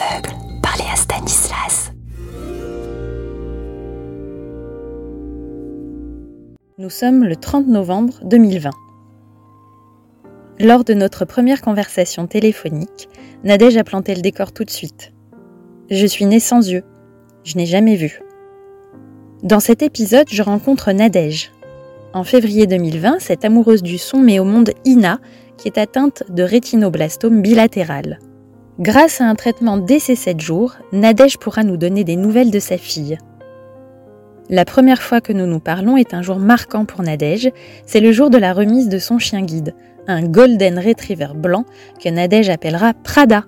l'aveugle, parlez à Stanislas. Nous sommes le 30 novembre 2020. Lors de notre première conversation téléphonique, Nadège a planté le décor tout de suite. Je suis née sans yeux. Je n'ai jamais vu. Dans cet épisode, je rencontre Nadège. En février 2020, cette amoureuse du son met au monde Ina, qui est atteinte de rétinoblastome bilatéral. Grâce à un traitement dès ses 7 jours, Nadège pourra nous donner des nouvelles de sa fille. La première fois que nous nous parlons est un jour marquant pour Nadège, c'est le jour de la remise de son chien guide, un Golden Retriever blanc que Nadège appellera Prada.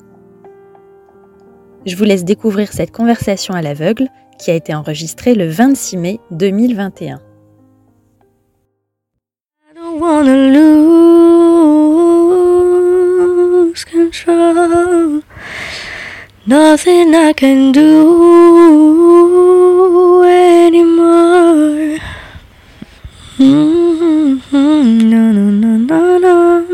Je vous laisse découvrir cette conversation à l'aveugle qui a été enregistrée le 26 mai 2021. I don't lose control. Nothing I can do anymore. Mm-hmm. No, no, no, no, no.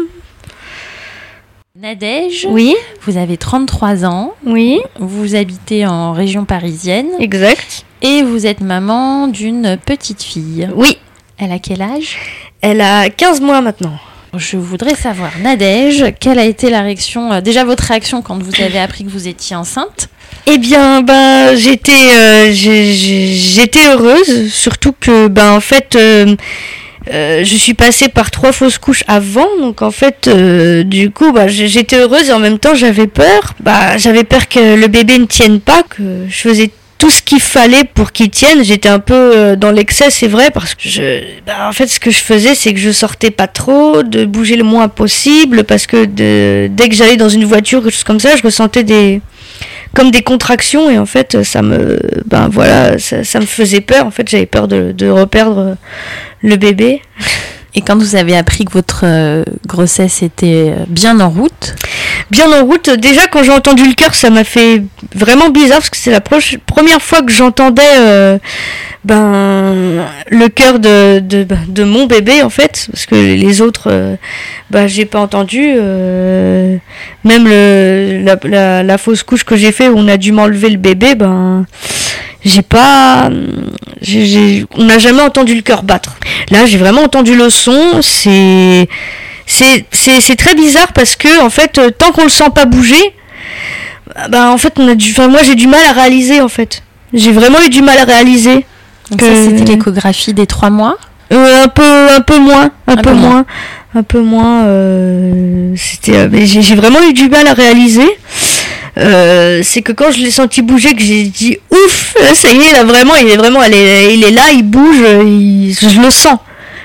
Nadège, Oui, vous avez 33 ans, oui, vous habitez en région parisienne exact. et vous êtes maman d'une petite fille. Oui, Elle a quel âge? Elle a 15 mois maintenant. Je voudrais savoir, Nadège, quelle a été la réaction, euh, déjà votre réaction quand vous avez appris que vous étiez enceinte? Eh bien, ben, j'étais, euh, j'étais heureuse, surtout que, ben, en fait, euh, je suis passée par trois fausses couches avant, donc en fait, du coup, j'ai- j'étais heureuse et en même temps, j'avais peur. Bah, j'avais peur que le bébé ne tienne pas, que je faisais tout ce qu'il fallait pour qu'il tienne. J'étais un peu euh, dans l'excès, c'est vrai, parce que je, bah, en fait, ce que je faisais, c'est que je sortais pas trop, de bouger le moins possible, parce que dès que j'allais dans une voiture, quelque chose comme ça, je ressentais des comme des contractions et en fait ça me ben voilà ça, me faisait peur en fait j'avais peur de reperdre le bébé Et quand vous avez appris que votre euh, grossesse était euh, bien en route, bien en route déjà quand j'ai entendu le cœur ça m'a fait vraiment bizarre parce que c'est la première fois que j'entendais euh, ben le cœur de, de ben, de mon bébé en fait parce que les autres euh, ben j'ai pas entendu euh, même la fausse couche que j'ai fait où on a dû m'enlever le bébé ben j'ai pas on n'a jamais entendu le cœur battre là j'ai vraiment entendu le son c'est c'est très bizarre parce que en fait euh, tant qu'on le sent pas bouger bah en fait on a du enfin moi j'ai du mal à réaliser en fait j'ai vraiment eu du mal à réaliser donc Que- ça c'était l'échographie des trois mois. Euh, un peu un peu moins un, Un peu, peu moins. moins. un peu moins euh, c'était j'ai vraiment eu du mal à réaliser Euh, c'est que quand je l'ai senti bouger que j'ai dit ouf ça y est là vraiment il est vraiment est- il est là il bouge il- je le sens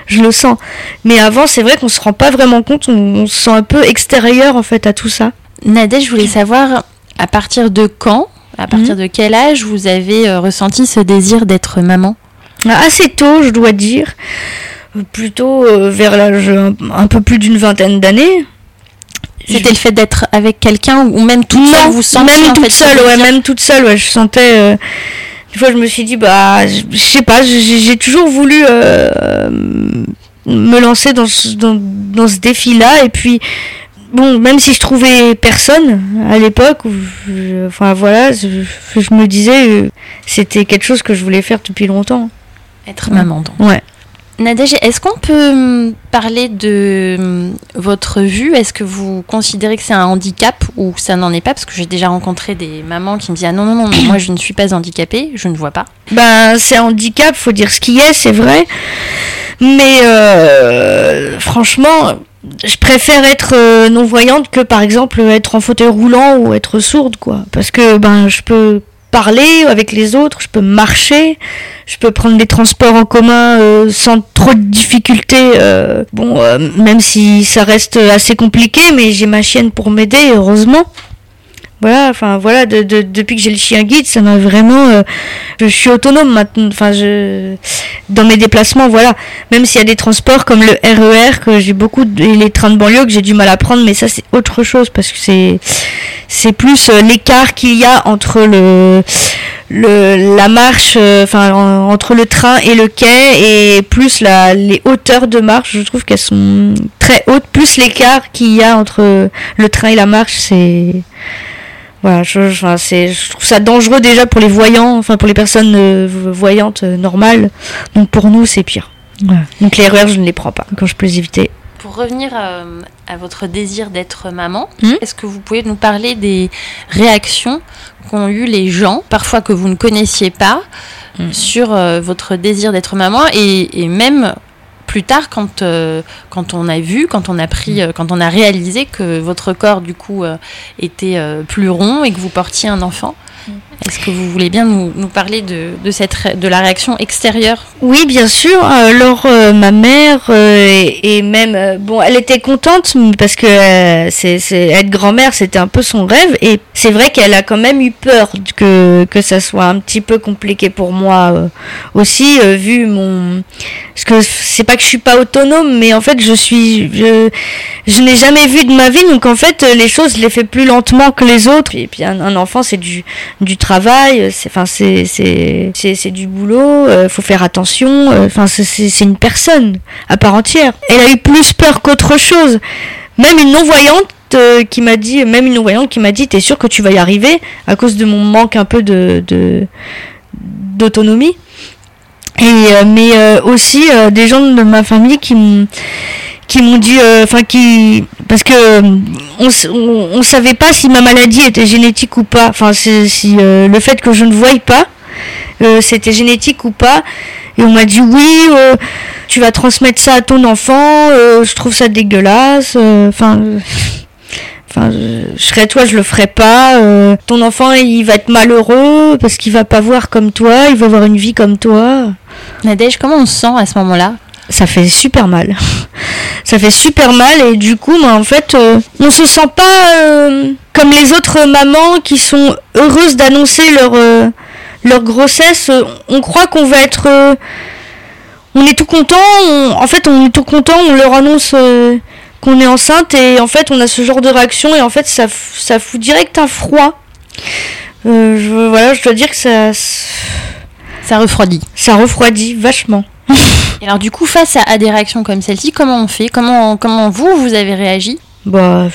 je le sens. Mais avant c'est vrai qu'on se rend pas vraiment compte on, on se sent un peu extérieur en fait à tout ça. Nadège, je voulais savoir à partir de quand, à partir Mhm. de quel âge vous avez euh, ressenti ce désir d'être maman? Assez tôt je dois dire. Euh, plutôt vers l'âge un peu plus d'une vingtaine d'années C'était le fait d'être avec quelqu'un ou même toute seule non, vous sentiez même toute seule, ouais, même toute seule, ouais, je sentais. euh, des fois, je me suis dit, bah, je je sais pas, j'ai toujours voulu euh, me lancer dans ce, dans, dans ce défi-là, et puis. Bon, même si je trouvais personne à l'époque, enfin voilà, je, je me disais, euh, c'était quelque chose que je voulais faire depuis longtemps. Être maman donc. Ouais. Nadège, est-ce qu'on peut hum, parler de hum, votre vue? Est-ce que vous considérez que c'est un handicap ou ça n'en est pas? Parce que j'ai déjà rencontré des mamans qui me disent Ah non, non, non, moi je ne suis pas handicapée, je ne vois pas. Ben, c'est un handicap, faut dire ce qui est, c'est vrai. Mais euh, franchement, je préfère être euh, non-voyante que par exemple être en fauteuil roulant ou être sourde, quoi. Parce que ben, je peux parler avec les autres, je peux marcher, je peux prendre des transports en commun euh, sans trop de difficultés. euh, bon, euh, même si ça reste assez compliqué, mais j'ai ma chienne pour m'aider, heureusement. Voilà, enfin voilà, de, de- depuis que j'ai le chien guide, ça m'a vraiment. euh, je suis autonome maintenant. Enfin, je dans mes déplacements, voilà. Même s'il y a des transports comme le RER que j'ai beaucoup de- et les trains de banlieue que j'ai du mal à prendre, mais ça c'est autre chose parce que c'est c'est plus euh, l'écart qu'il y a entre le le la marche, euh, enfin en- entre le train et le quai et plus la les hauteurs de marche. Je trouve qu'elles sont très hautes. Plus l'écart qu'il y a entre le train et la marche, c'est Voilà, je, je, enfin, c'est, je trouve ça dangereux déjà pour les voyants, enfin pour les personnes euh, voyantes euh, normales. Donc pour nous, c'est pire. Voilà. Donc les erreurs, je ne les prends pas quand je peux les éviter. Pour revenir à, à votre désir d'être maman, Mhm. est-ce que vous pouvez nous parler des réactions qu'ont eu les gens, parfois que vous ne connaissiez pas, Mhm. sur euh, votre désir d'être maman et, et même plus tard quand, euh, quand on a vu, quand on a pris, euh, quand on a réalisé que votre corps du coup euh, était plus rond et que vous portiez un enfant. Est-ce que vous voulez bien nous, parler de, de, cette, de la réaction extérieure? Oui, bien sûr. Alors euh, ma mère euh, et, même euh, bon, elle était contente parce que euh, c'est, être grand-mère, c'était un peu son rêve. Et c'est vrai qu'elle a quand même eu peur que que ça soit un petit peu compliqué pour moi euh, aussi, euh, vu mon. Parce que c'est pas que je suis pas autonome, mais en fait je suis, je, je n'ai jamais vu de ma vie, donc en fait euh, les choses je les fais plus lentement que les autres. Et puis un, un enfant c'est du du travail, c'est enfin c'est c'est du boulot, euh, faut faire attention, euh, enfin c'est c'est une personne à part entière. Elle a eu plus peur qu'autre chose. Même une non voyante euh, qui m'a dit, même une non voyante qui m'a dit, t'es sûr que tu vas y arriver à cause de mon manque un peu de d'autonomie? Et euh, mais euh, aussi euh, des gens de ma famille qui qui m'ont dit euh, enfin qui parce que euh, on, savait pas si ma maladie était génétique ou pas enfin si euh, le fait que je ne voyais pas c'était génétique ou pas et on m'a dit oui tu vas transmettre ça à ton enfant je trouve ça dégueulasse enfin Enfin, je, serais toi, je le ferais pas. ton enfant, il va être malheureux parce qu'il va pas voir comme toi, il va avoir une vie comme toi. Nadège, comment on se sent à ce moment-là? Ça fait super mal. Ça fait super mal et du coup, bah, en fait, euh, on se sent pas euh, comme les autres mamans qui sont heureuses d'annoncer leur euh, leur grossesse. Euh, On croit qu'on va être, on est tout content. on- en fait, on est tout content. On leur annonce qu'on est enceinte et en fait, on a ce genre de réaction et en fait, ça ça fout direct un froid. Je, voilà, je dois dire que ça Ça refroidit. ça refroidit vachement. Et alors du coup, face à, à des réactions comme celle-ci, comment on fait? Comment, comment vous, vous avez réagi? Bah,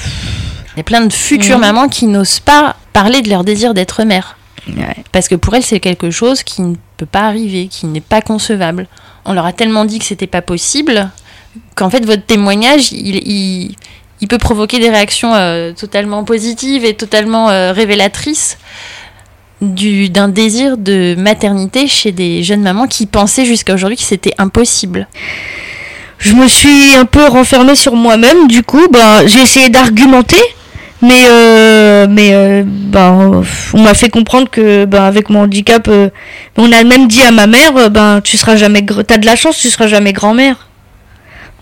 Il y a plein de futures Mhm. mamans qui n'osent pas parler de leur désir d'être mère. ouais. Parce que pour elles, c'est quelque chose qui ne peut pas arriver, qui n'est pas concevable. On leur a tellement dit que c'était pas possible qu'en fait, votre témoignage, il, il, il peut provoquer des réactions euh, totalement positives et totalement euh, révélatrices du- d'un désir de maternité chez des jeunes mamans qui pensaient jusqu'à aujourd'hui que c'était impossible. je me suis un peu renfermée sur moi-même. Du coup, bah, j'ai essayé d'argumenter, mais euh, mais bah, on m'a fait comprendre que bah, avec mon handicap, euh, on a même dit à ma mère, ben tu seras jamais, t'as de la chance, tu seras jamais grand-mère.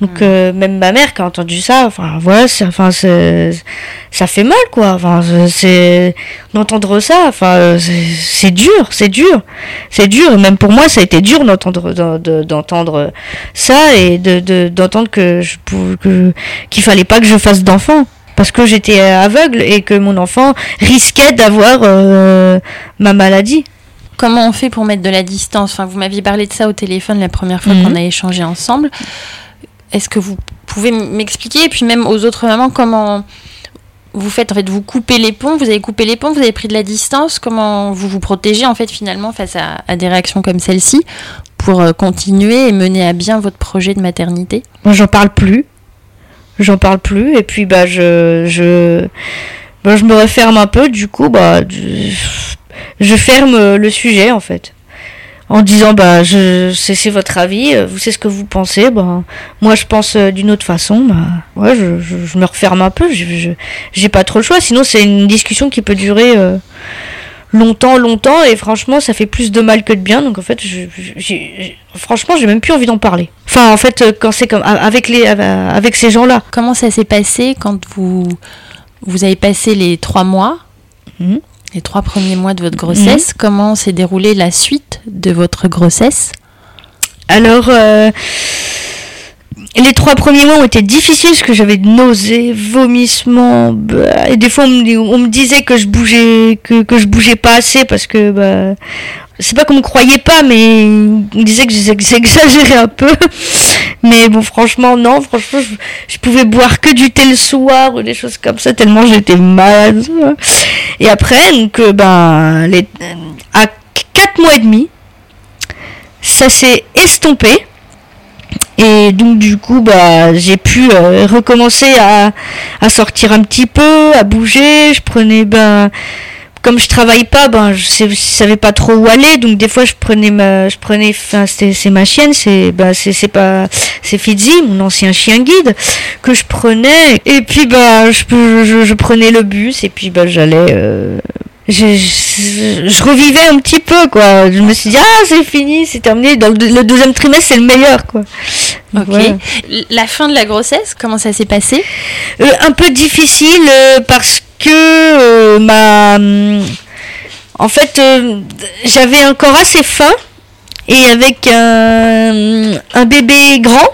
Donc euh, même ma mère qui a entendu ça, enfin voilà, enfin ça fait mal quoi. Enfin c'est- d'entendre ça, enfin c'est dur, c'est dur, c'est dur. Et même pour moi, ça a été dur d'entendre d'en- de- d'entendre ça et de de- d'entendre que je qu'il fallait pas que je fasse d'enfant parce que j'étais aveugle et que mon enfant risquait d'avoir euh, ma maladie. Comment on fait pour mettre de la distance? Enfin, vous m'aviez parlé de ça au téléphone la première fois Mhm. qu'on a échangé ensemble. Est-ce que vous pouvez m'expliquer Et puis même aux autres mamans, comment vous faites En fait, vous coupez les ponts, vous avez coupé les ponts, vous avez pris de la distance. Comment vous vous protégez en fait finalement face à, des réactions comme celle-ci pour euh, continuer et mener à bien votre projet de maternité? Moi, j'en parle plus. J'en parle plus. Et puis, bah, je, je, bah, je me referme un peu. Du coup, bah, je, ferme le sujet, en fait. En disant, bah, je, c'est, votre avis, euh, vous savez ce que vous pensez, bah, moi, je pense euh, d'une autre façon, bah, ouais, je, je, je me referme un peu. Je- j'ai pas trop le choix. Sinon, c'est une discussion qui peut durer, euh, longtemps, longtemps, et franchement, ça fait plus de mal que de bien. Donc en fait, je, franchement, j'ai même plus envie d'en parler. Enfin, en fait, quand c'est comme avec les, avec ces gens-là. Comment ça s'est passé quand vous, vous avez passé les trois mois, Mhm. les trois premiers mois de votre grossesse? Comment s'est déroulée la suite? De votre grossesse Alors, euh, les trois premiers mois ont été difficiles parce que j'avais nausées, vomissements, bah, et des fois on me, on disait que je bougeais, que, que je bougeais pas assez parce que bah, c'est pas qu'on me croyait pas, mais il disait que j'exagérais un peu. Mais bon, franchement, non, franchement, je, pouvais boire que du thé le soir ou des choses comme ça, tellement j'étais malade. Et après, donc, euh, ben, les, à 4 mois et demi, ça s'est estompé. Et donc du coup, bah, j'ai pu euh, recommencer à, sortir un petit peu, à bouger. Je prenais, ben, comme je travaille pas, ben, je, savais pas trop où aller. Donc des fois, je prenais ma, je prenais, c'est ma chienne, c'est, ben, c'est pas, c'est Fitzy, mon ancien chien guide, que je prenais. Et puis, bah, je, je, je prenais le bus et puis, bah, j'allais. Euh, je, je, revivais un petit peu quoi. Je me suis dit ah c'est fini, c'est terminé. Dans le, deuxième trimestre c'est le meilleur quoi. Ok. La fin de la grossesse, comment ça s'est passé? Euh, Un peu difficile euh, parce que euh, ma, en fait j'avais un corps assez fin et avec un, un bébé grand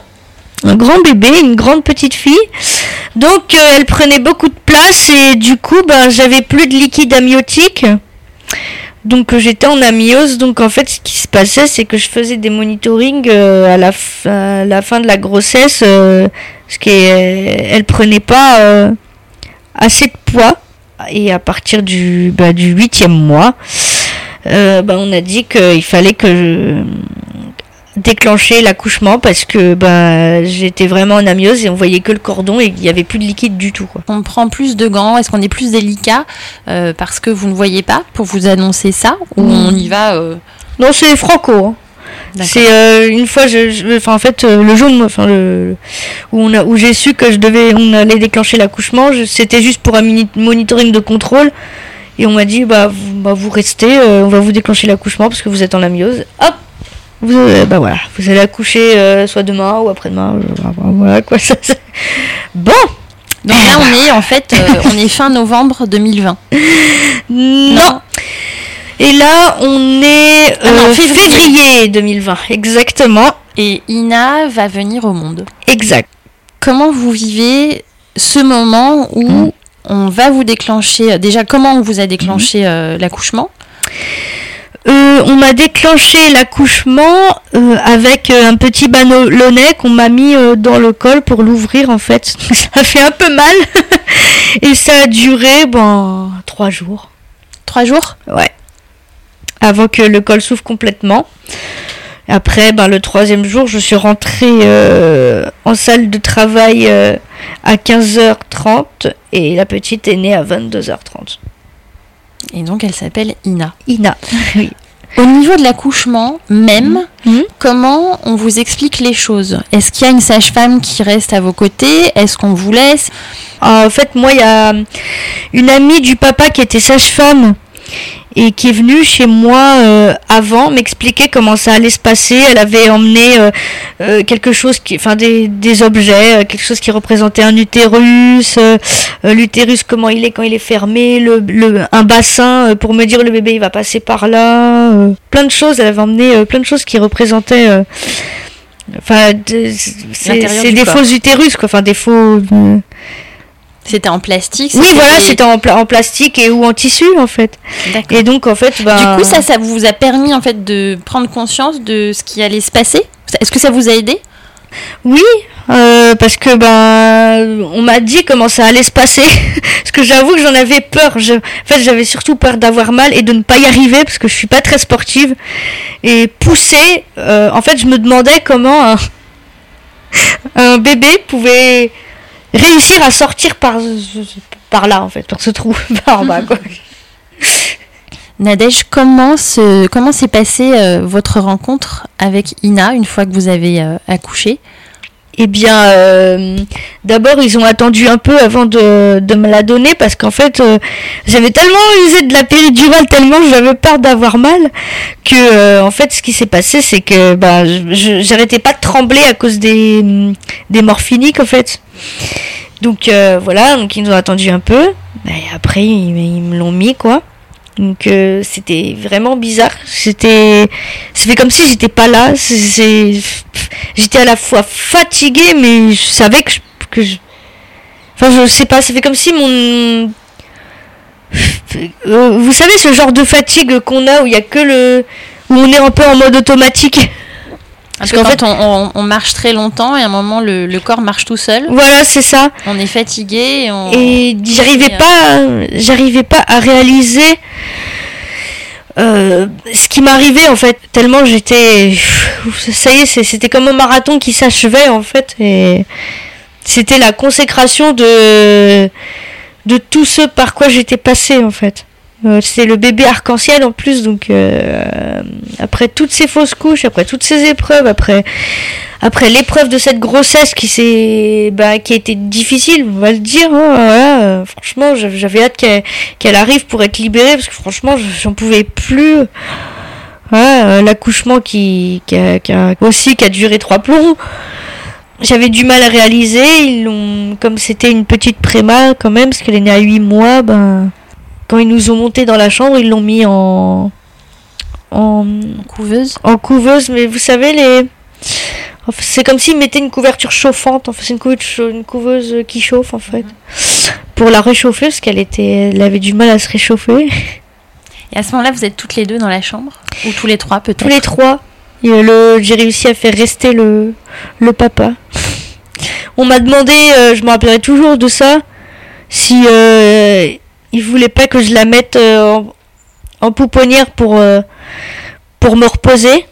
un grand bébé, une grande petite fille. Donc euh, elle prenait beaucoup de place et du coup ben, j'avais plus de liquide amniotique. Donc euh, j'étais en amniose. Donc en fait ce qui se passait c'est que je faisais des monitorings euh, à, la fin de la grossesse. parce qu'elle prenait pas assez de poids. Et à partir du, bah, du 8 mois, ben, on a dit qu'il fallait que je, déclencher l'accouchement parce que ben j'étais vraiment en amiose et on voyait que le cordon et il n'y avait plus de liquide du tout. On prend plus de gants, est-ce qu'on est plus délicat euh, parce que vous ne voyez pas pour vous annoncer ça ou hmm. on y va euh? Non, c'est franco. Hein. C'est euh, une fois, je, enfin en fait le jour, enfin le, où on a, où j'ai su que je devais, on allait déclencher l'accouchement, c'était juste pour un mini monitoring de contrôle. Et on m'a dit bah vous, bah, vous restez, on va vous déclencher l'accouchement parce que vous êtes en amiose. Hop, vous, euh, bah voilà, vous allez accoucher euh, soit demain ou après-demain. Euh, voilà quoi. Ça, Bon. Donc là, on est en fait, on est fin novembre 2020. Non. Et là, on est ah février. 2020, exactement. Et Ina va venir au monde. Exact. Comment vous vivez ce moment où hmm. on va vous déclencher Déjà, comment on vous a déclenché hmm. l'accouchement? Euh, on m'a déclenché l'accouchement euh, avec euh, un petit ballonnet qu'on m'a mis dans le col pour l'ouvrir en fait. ça fait un peu mal et ça a duré bon trois jours. Trois jours? Ouais. Avant que le col s'ouvre complètement. Après, ben, le troisième jour, je suis rentrée en salle de travail à 15h30 et la petite est née à 22h30. Et donc elle s'appelle Ina. Ina, oui. Au niveau de l'accouchement même, mhm. Mhm. comment on vous explique les choses? Est-ce qu'il y a une sage-femme qui reste à vos côtés? Est-ce qu'on vous laisse? En fait, moi, il y a une amie du papa qui était sage-femme et qui est venue chez moi euh, avant m'expliquer comment ça allait se passer. Elle avait emmené euh, euh, quelque chose qui, enfin des, des objets, quelque chose qui représentait un utérus, l'utérus comment il est quand il est fermé, le, le un bassin pour me dire le bébé il va passer par là, plein de choses. Elle avait emmené plein de choses qui représentaient. Enfin, c'est des faux utérus, quoi. Enfin, des faux. C'était en plastique Oui, voilà, c'était en, en, plastique et ou en tissu en fait. Et donc en fait, bah... du coup, ça, ça vous a permis en fait de prendre conscience de ce qui allait se passer? Est-ce que ça vous a aidé? Oui, euh, parce que ben on m'a dit comment ça allait se passer. parce que j'avoue que j'en avais peur. Je... En fait, j'avais surtout peur d'avoir mal et de ne pas y arriver parce que je suis pas très sportive. Et pousser, euh, en fait, je me demandais comment un, un bébé pouvait réussir à sortir par, là, en fait, par ce trou, par bas, quoi. Nadège, comment s'est comment passée euh, votre rencontre avec Ina une fois que vous avez euh, accouché? Eh bien, euh, d'abord, ils ont attendu un peu avant de, me la donner parce qu'en fait, j'avais tellement usé de la péridurale, tellement j'avais peur d'avoir mal, que en fait, ce qui s'est passé, c'est que bah, j'arrêtais pas de trembler à cause des, morphiniques, en fait. Donc euh, voilà, ils nous ont attendu un peu. Et après, ils, me l'ont mis, quoi. Donc euh, c'était vraiment bizarre. C'était, fait comme si j'étais pas là. j'étais à la fois fatiguée, mais je savais que je, que je, enfin je sais pas. Ça fait comme si mon, vous savez ce genre de fatigue qu'on a où il y a que le, où on est un peu en mode automatique. Parce qu'en fait, on, on, marche très longtemps et à un moment, le, le corps marche tout seul. Voilà, c'est ça. On est fatigué. Et, on, et j'arrivais pas, j'arrivais pas à réaliser euh, ce qui m'arrivait en fait. Tellement j'étais, ça y est, c'était comme un marathon qui s'achevait en fait. Et c'était la consécration de de tout ce par quoi j'étais passé en fait. Euh, c'est le bébé arc-en-ciel en plus, donc euh, après toutes ces fausses couches, après toutes ces épreuves, après après l'épreuve de cette grossesse qui s'est bah, qui a été difficile, on va le dire. Hein, franchement, j'avais hâte qu'elle arrive pour être libérée parce que franchement, j'en pouvais plus. L'accouchement qui, qui, a, qui a aussi qui a duré trois plombs j'avais du mal à réaliser. Ils l'ont, comme c'était une petite préma quand même, parce qu'elle est née à 8 mois, ben, quand ils nous ont monté dans la chambre, ils l'ont mis en, en, couveuse. En couveuse, mais vous savez les, c'est comme s'ils mettaient une couverture chauffante. En fait, c'est une couveuse, une couveuse qui chauffe en fait, pour la réchauffer parce qu'elle était, elle avait du mal à se réchauffer. Et à ce moment-là, vous êtes toutes les deux dans la chambre? Ou tous les trois peut-être? Tous les trois. Le, j'ai réussi à faire rester le, le papa. On m'a demandé, euh, je me rappellerai toujours de ça, si euh, il voulait pas que je la mette euh, en, pouponnière pour, euh, pour me reposer.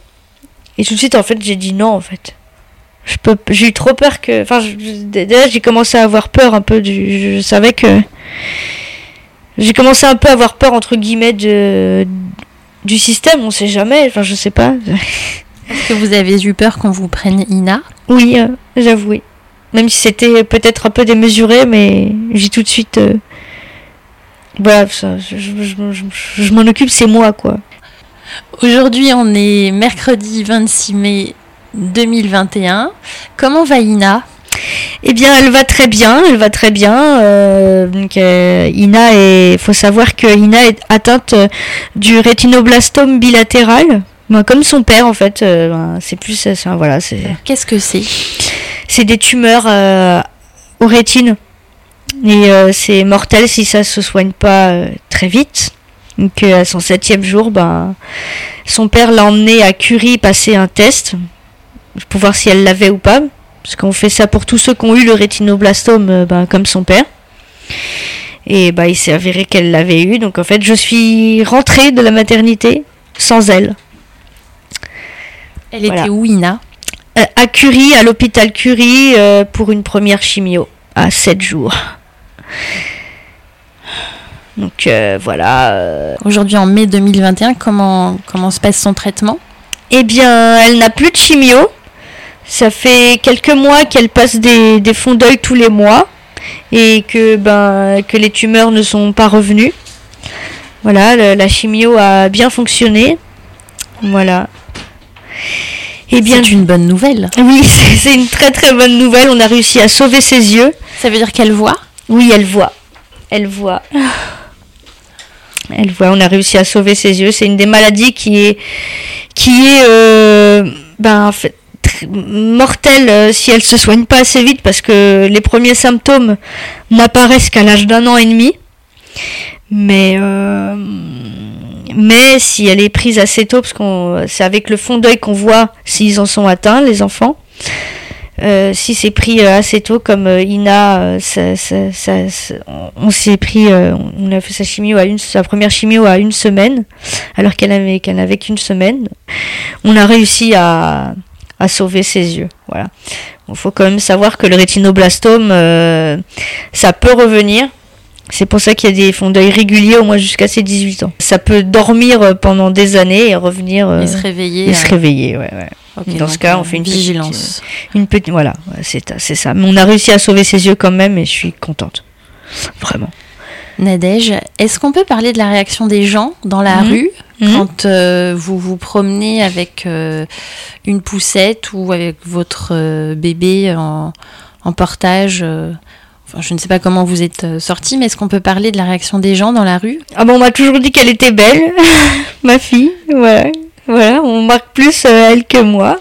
Et tout de suite, en fait, j'ai dit non, en fait. Je peux, j'ai eu trop peur que, enfin, déjà, j'ai commencé à avoir peur un peu du, je savais que, j'ai commencé un peu à avoir peur, entre guillemets, de, du système, on sait jamais, enfin, je sais pas. Est-ce que vous avez eu peur qu'on vous prenne Ina? Oui, euh, j'avoue. Même si c'était peut-être un peu démesuré, mais j'ai tout de suite voilà, ça, je, je, m'en occupe, c'est moi, quoi. Aujourd'hui, on est mercredi 26 mai 2021. Comment va Ina? Eh bien, elle va très bien, elle va très bien. Euh, donc, euh, Ina il faut savoir que Ina est atteinte du rétinoblastome bilatéral, ben, comme son père en fait. Euh, ben, c'est plus, voilà, c'est. Qu'est-ce que c'est? C'est des tumeurs aux rétines. Et euh, c'est mortel si ça se soigne pas euh, très vite. Donc euh, à son septième jour, ben, son père l'a emmené à Curie passer un test pour voir si elle l'avait ou pas. Parce qu'on fait ça pour tous ceux qui ont eu le rétinoblastome ben, comme son père. Et bah, il s'est avéré qu'elle l'avait eu. Donc en fait, je suis rentrée de la maternité sans elle. Elle était où, Ina? À Curie, à l'hôpital Curie, pour une première chimio, à 7 jours. Donc euh, voilà. Euh. Aujourd'hui en mai 2021, comment, comment se passe son traitement? Eh bien, elle n'a plus de chimio. Ça fait quelques mois qu'elle passe des, des fonds d'œil tous les mois et que, ben, que les tumeurs ne sont pas revenues. Voilà, la chimio a bien fonctionné. Voilà. Eh bien, c'est une bonne nouvelle. Oui, c'est une très très bonne nouvelle. On a réussi à sauver ses yeux. Ça veut dire qu'elle voit? Oui, elle voit. Elle voit. Elle voit. On a réussi à sauver ses yeux. C'est une des maladies qui est, qui est, euh, ben, mortelle euh, si elle se soigne pas assez vite parce que les premiers symptômes n'apparaissent qu'à l'âge d'un an et demi. Mais, euh, mais si elle est prise assez tôt, parce qu'on, c'est avec le fond d'œil qu'on voit s'ils en sont atteints, les enfants. Euh, si c'est pris euh, assez tôt comme euh, Ina, on s'est pris, on a fait sa chimio à une, sa première chimio à une semaine, alors qu'elle avait qu'elle n'avait qu'une semaine. On a réussi à, à sauver ses yeux. Voilà. Il faut quand même savoir que le rétinoblastome, ça peut revenir. C'est pour ça qu'il y a des fonds d'œil réguliers au moins jusqu'à ses 18 ans. Ça peut dormir pendant des années et revenir. et se réveiller. Et se réveiller, ouais, ouais dans ce cas, on fait une vigilance. Petite, une petite, voilà, c'est ça. Mais on a réussi à sauver ses yeux quand même et je suis contente. Vraiment. Nadège, est-ce qu'on peut parler de la réaction des gens dans la mhm. rue mhm. quand euh, vous vous promenez avec euh, une poussette ou avec votre euh, bébé en, en portage Enfin, je ne sais pas comment vous êtes sorti, mais est-ce qu'on peut parler de la réaction des gens dans la rue? Ah bon, on m'a toujours dit qu'elle était belle, ma fille. Voilà, voilà, on marque plus euh, elle que moi.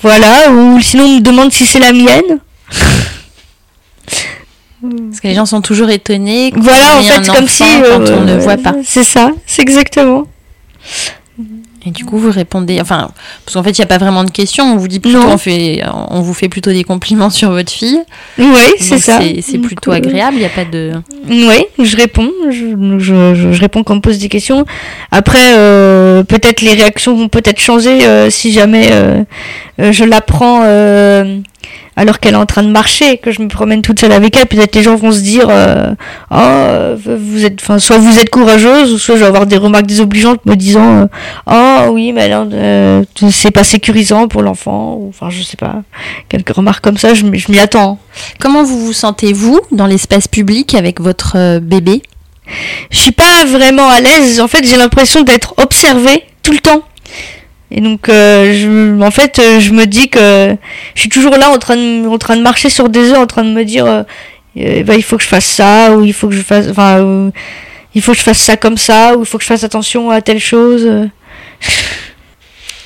Voilà, ou sinon on me demande si c'est la mienne. Parce que les gens sont toujours étonnés. Voilà, en fait, comme si. quand on ne euh, voit pas. C'est ça, c'est exactement. Et du coup, vous répondez, enfin, parce qu'en fait, il n'y a pas vraiment de questions. On vous dit plutôt, on, fait, on vous fait plutôt des compliments sur votre fille. Oui, c'est ça. C'est plutôt euh, agréable. Il n'y a pas de. Oui, je réponds. Je, je, je- je réponds quand on me pose des questions. Après, euh, peut-être les réactions vont peut-être changer euh, si jamais euh, je l'apprends alors qu'elle est en train de marcher, que je me promène toute seule avec elle. Peut-être les gens vont se dire, euh, oh, vous êtes, enfin, soit vous êtes courageuse, ou soit je vais avoir des remarques désobligeantes me disant, euh, oh oui, mais alors, euh, c'est pas sécurisant pour l'enfant, ou enfin, je sais pas, quelques remarques comme ça. Je, je m'y attends. Comment vous vous sentez-vous dans l'espace public avec votre bébé? Je suis pas vraiment à l'aise. En fait, j'ai l'impression d'être observée tout le temps. Et donc, euh, je, en fait, euh, je me dis que je suis toujours là en train de, en train de marcher sur des œufs, en train de me dire, euh, euh, bah, il faut que je fasse ça, ou il faut que je fasse, enfin, euh, il faut que je fasse ça comme ça, ou il faut que je fasse attention à telle chose.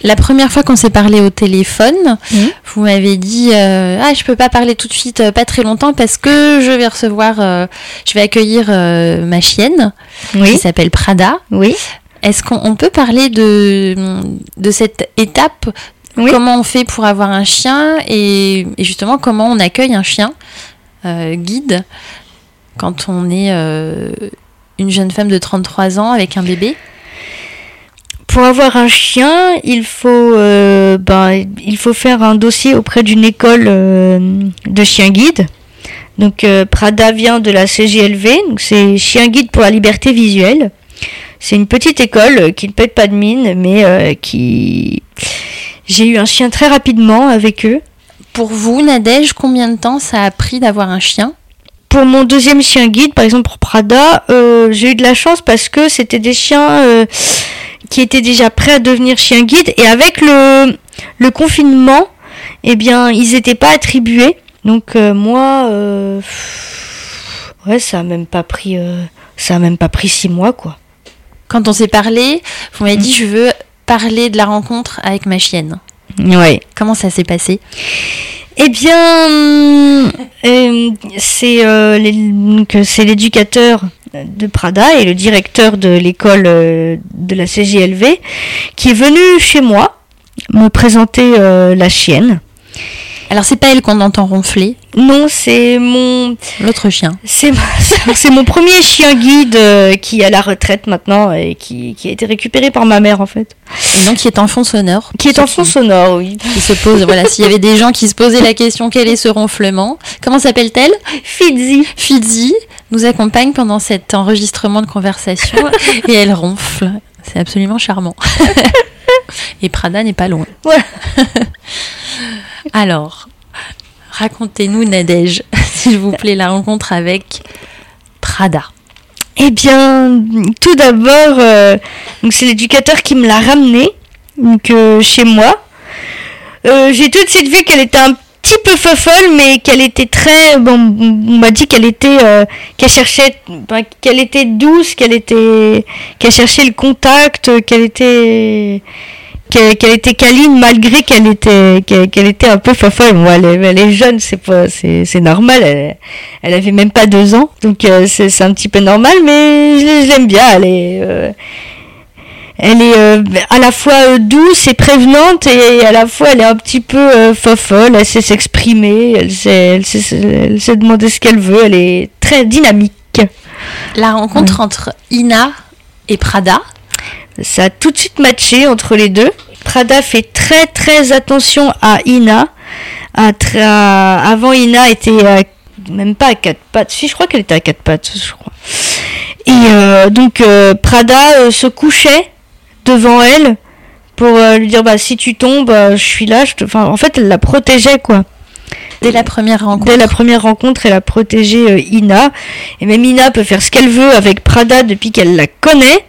La première fois qu'on s'est parlé au téléphone, Mhm. vous m'avez dit euh, ah je peux pas parler tout de suite, euh, pas très longtemps parce que je vais recevoir, euh, je vais accueillir euh, ma chienne qui Oui, s'appelle Prada. oui, Est-ce qu'on on peut parler de de cette étape? Oui. Comment on fait pour avoir un chien et, et justement comment on accueille un chien euh, guide quand on est euh, une jeune femme de 33 ans avec un bébé? Pour avoir un chien, il faut, euh, ben, il faut faire un dossier auprès d'une école de chien guide. Donc Prada vient de la CGLV, donc c'est Chien guide pour la liberté visuelle. C'est une petite école euh, qui ne pète pas de mine, mais euh, qui j'ai eu un chien très rapidement avec eux. Pour vous, Nadège, combien de temps ça a pris d'avoir un chien? Pour mon deuxième chien guide, par exemple pour Prada, euh, j'ai eu de la chance parce que c'était des chiens euh, qui étaient déjà prêts à devenir chiens guides et avec le, le confinement, eh bien, ils n'étaient pas attribués. Donc euh, moi, euh, ouais, ça a même pas pris, euh, ça a même pas pris six mois quoi. Quand on s'est parlé, vous m'avez dit je veux parler de la rencontre avec ma chienne. Ouais. Comment ça s'est passé? Eh bien, euh, c'est euh, euh, c'est l'éducateur de Prada et le directeur de l'école de la CGLV qui est venu chez moi me présenter euh, la chienne. Alors c'est pas elle qu'on entend ronfler, Non, c'est mon l'autre chien. c'est c'est mon premier chien guide euh, qui est à la retraite maintenant et qui, qui a été récupéré par ma mère en fait. Et donc qui est en fond sonore. Qui est en fond sonore, oui. Qui se pose, voilà, s'il y avait des gens qui se posaient la question quel est ce ronflement? Comment s'appelle-t-elle? Fidzi. Fidzi nous accompagne pendant cet enregistrement de conversation et elle ronfle. C'est absolument charmant. et Prada n'est pas loin. Voilà. Alors, racontez-nous, Nadège, s'il vous plaît, la rencontre avec Prada. Eh bien, tout d'abord, euh, c'est l'éducateur qui me l'a ramené donc euh, chez moi. Euh, J'ai tout de suite vu qu'elle était un petit peu fofolle, mais qu'elle était très. Bon, on m'a dit qu'elle était, qu'elle cherchait, qu'elle était douce, qu'elle était, qu'elle cherchait le contact, qu'elle était. Qu'elle était câline malgré qu'elle était qu'elle était un peu fofolle. Bon, elle, est, elle est jeune, c'est pas c'est c'est normal. Elle, elle avait même pas deux ans, donc euh, c'est un petit peu normal, mais je, je l'aime bien. Elle est, euh, elle est euh, à la fois douce et prévenante, et à la fois elle est un petit peu fofolle. Elle sait s'exprimer, elle sait, elle sait, elle sait demander ce qu'elle veut. Elle est très dynamique. La rencontre entre Ina et Prada. Ça a tout de suite matché entre les deux. Prada fait très très attention à Ina. Avant Ina était même pas à quatre pattes. Si je crois qu'elle était à quatre pattes, je crois. Et euh, donc euh, Prada euh, se couchait devant elle pour lui dire bah si tu tombes, je suis là. Enfin, en fait, elle la protégeait quoi. Dès la première rencontre. Dès la première rencontre, elle a protégé euh, Ina. Et même Ina peut faire ce qu'elle veut avec Prada depuis qu'elle la connaît.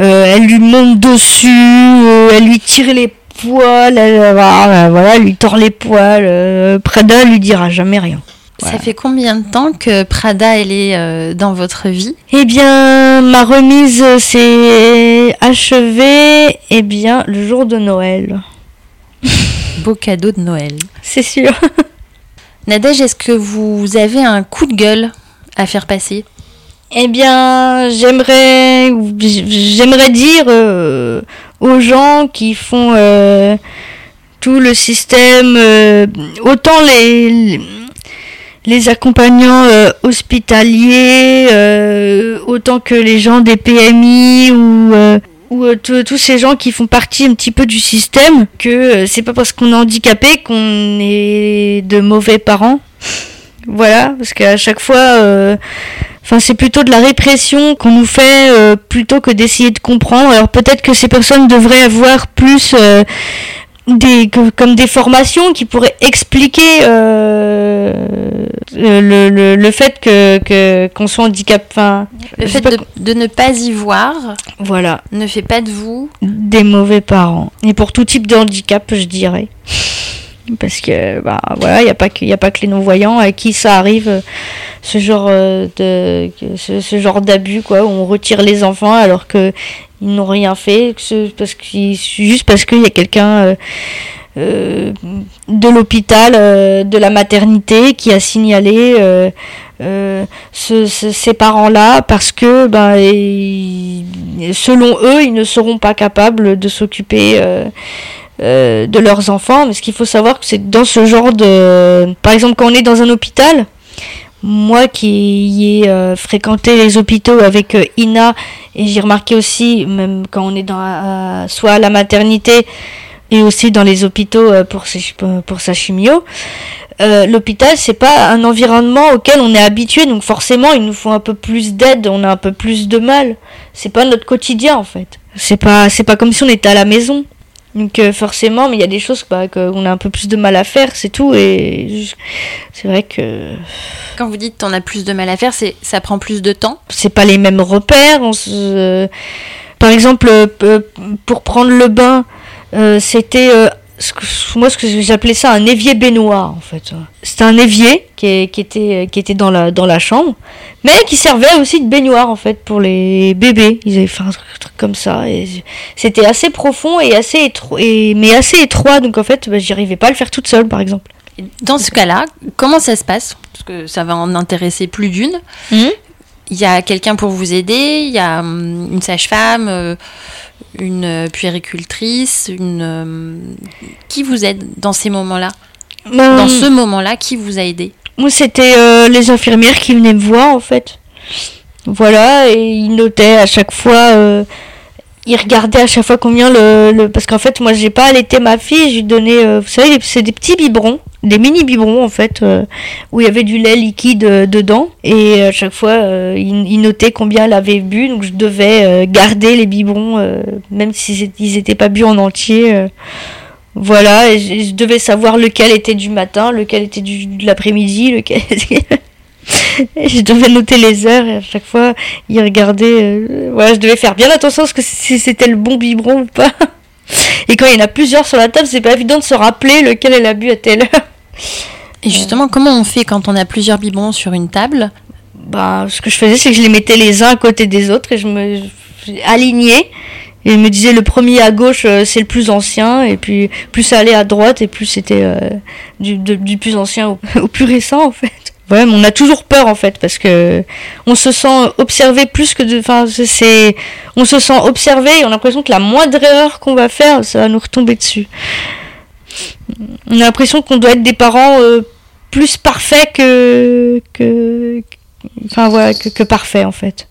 Euh, elle lui monte dessus, euh, elle lui tire les poils, elle, voilà, elle lui tord les poils. Prada lui dira jamais rien. Ça fait combien de temps que Prada elle est euh, dans votre vie? Eh bien, ma remise s'est achevée, eh bien, le jour de Noël. Beau cadeau de Noël. C'est sûr. Nadège, est-ce que vous avez un coup de gueule à faire passer? Eh bien, j'aimerais, j'aimerais dire euh, aux gens qui font tout le système, autant les les accompagnants hospitaliers, autant que les gens des PMI ou ou tous ces gens qui font partie un petit peu du système que c'est pas parce qu'on est handicapé qu'on est de mauvais parents. Voilà, parce qu'à chaque fois, euh, enfin c'est plutôt de la répression qu'on nous fait euh, plutôt que d'essayer de comprendre. Alors peut-être que ces personnes devraient avoir plus euh, des comme des formations qui pourraient expliquer le, le, le, fait que qu'on soit handicapé. Enfin, le fait de, de, ne pas y voir. Voilà. Ne fait pas de vous des mauvais parents. Et pour tout type de handicap, je dirais parce que bah voilà il n'y a pas que a pas que les non voyants à qui ça arrive euh, ce genre euh, de ce, genre d'abus quoi où on retire les enfants alors que ils n'ont rien fait parce que juste parce qu'il y a quelqu'un euh, de l'hôpital de la maternité qui a signalé ces parents-là parce que bah, selon eux ils ne seront pas capables de s'occuper euh, de leurs enfants. Mais ce qu'il faut savoir, c'est dans ce genre de... Par exemple, quand on est dans un hôpital, moi qui ai euh, fréquenté les hôpitaux avec euh, Ina, et j'ai remarqué aussi, même quand on est dans, soit à la maternité et aussi dans les hôpitaux pour, pour sa chimio, l'hôpital c'est pas un environnement auquel on est habitué donc forcément il nous faut un peu plus d'aide on a un peu plus de mal c'est pas notre quotidien en fait c'est pas c'est pas comme si on était à la maison donc euh, forcément, mais il y a des choses bah, qu'on a un peu plus de mal à faire, c'est tout. Et c'est vrai que... Quand vous dites qu'on a plus de mal à faire, c'est ça prend plus de temps? C'est pas les mêmes repères. On se... Par exemple, euh, pour prendre le bain, euh, moi ce que j'appelais ça un évier baignoire en fait. C'était un évier qui, était qui était dans la dans la chambre, mais qui servait aussi de baignoire en fait pour les bébés. Ils avaient fait un truc, comme ça c'était assez profond et assez étroit et mais assez étroit donc en fait bah, j'y arrivais pas à le faire toute seule par exemple. Dans ce cas-là, comment ça se passe? Parce que ça va en intéresser plus d'une. Mmh. Il y a quelqu'un pour vous aider, il y a hum, une sage-femme. Euh, une puéricultrice, une euh, qui vous aide dans ces moments-là ben, Dans ce moment-là, qui vous a aidé Moi, c'était euh, les infirmières qui venaient me voir en fait. Voilà, et ils notaient à chaque fois. Euh, ils regardaient à chaque fois combien le, parce qu'en fait moi j'ai pas allaité ma fille je lui donnais vous savez c'est des petits biberons des mini biberons en fait euh, où il y avait du lait liquide euh, dedans. Et à chaque fois euh, il, notait combien elle avait bu. Donc je devais garder les biberons même s'ils n'étaient pas bu en entier voilà. Et je, devais savoir lequel était du matin lequel était du, de l'après-midi lequel je devais noter les heures et à chaque fois il regardait voilà je devais faire bien attention parce que si c'était le bon biberon ou pas et quand il y en a plusieurs sur la table c'est pas évident de se rappeler lequel elle a bu à telle heure et justement, comment on fait quand on a plusieurs biberons sur une table? Bah, ce que je faisais, c'est que je les mettais les uns à côté des autres et je me alignais. Et je me disais le premier à gauche euh, c'est le plus ancien et puis plus ça allait à droite et plus c'était euh, du, du, plus ancien au, plus récent en fait. Ouais, on a toujours peur en fait parce que on se sent observé plus que de, enfin c'est, on se sent observé et on a l'impression que la moindre erreur qu'on va faire ça va nous retomber dessus on a l'impression qu'on doit être des parents euh, plus parfaits que, que, enfin voilà, que, parfaits en fait.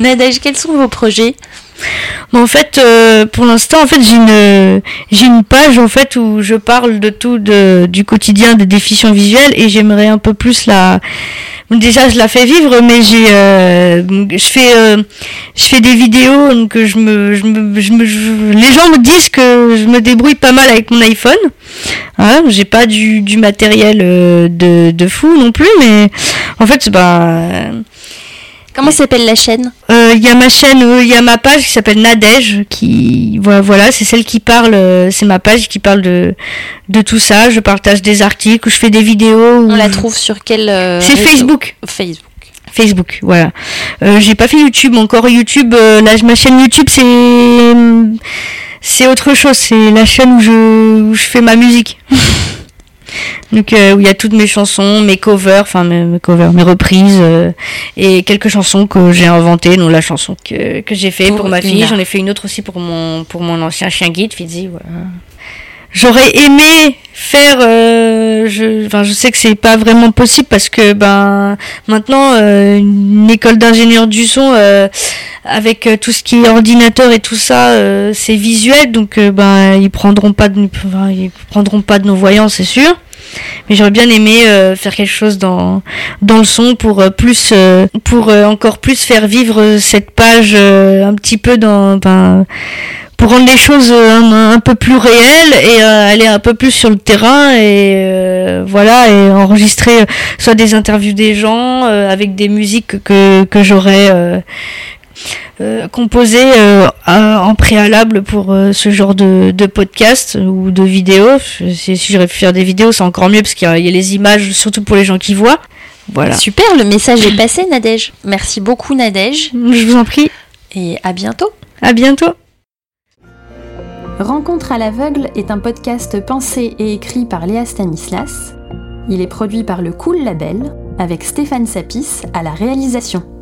Nadège, quels sont vos projets? En fait, euh, pour l'instant, en fait, j'ai une une page en fait où je parle de tout de, du quotidien des déficients visuels et j'aimerais un peu plus la déjà je la fais vivre mais j'ai euh, je fais euh, je fais des vidéos donc je me, je me, les gens me disent que je me débrouille pas mal avec mon iPhone. Hein, j'ai pas du, du matériel de, de fou non plus mais en fait bah Comment s'appelle la chaîne? Il y a ma chaîne, il y a ma page qui s'appelle Nadège, qui voilà, c'est celle qui parle, c'est ma page qui parle de de tout ça. Je partage des articles, je fais des vidéos. On la trouve sur quel C'est Facebook. Facebook. Facebook, voilà. Euh, j'ai pas fait YouTube encore. YouTube, là, ma chaîne YouTube, c'est c'est autre chose. C'est la chaîne où je où je fais ma musique. Donc où il y a toutes mes chansons, mes covers, enfin mes, covers, mes reprises et quelques chansons que j'ai inventées. Donc la chanson que, que j'ai fait pour, ma fille, j'en ai fait une autre aussi pour mon pour mon ancien chien guide. Voilà. J'aurais aimé faire euh, je enfin je sais que c'est pas vraiment possible parce que ben maintenant euh, une école d'ingénieur du son euh, avec tout ce qui est ordinateur et tout ça c'est visuel donc ben ils prendront pas de ils prendront pas de nos voyants c'est sûr mais j'aurais bien aimé faire quelque chose dans dans le son pour plus pour encore plus faire vivre cette page un petit peu dans ben pour rendre les choses euh, un, peu plus réelles et euh, aller un peu plus sur le terrain et euh, voilà et enregistrer soit des interviews des gens avec des musiques que, que j'aurais composées en préalable pour ce genre de, de podcast ou de vidéo. Si, j'aurais pu faire des vidéos, c'est encore mieux parce qu'il y, a les images, surtout pour les gens qui voient. Voilà. Super, le message est passé, Nadège. Merci beaucoup, Nadège. Je vous en prie. Et à bientôt. À bientôt. Rencontre à l'aveugle est un podcast pensé et écrit par Léa Stanislas. Il est produit par le Cool Label avec Stéphane Sapis à la réalisation.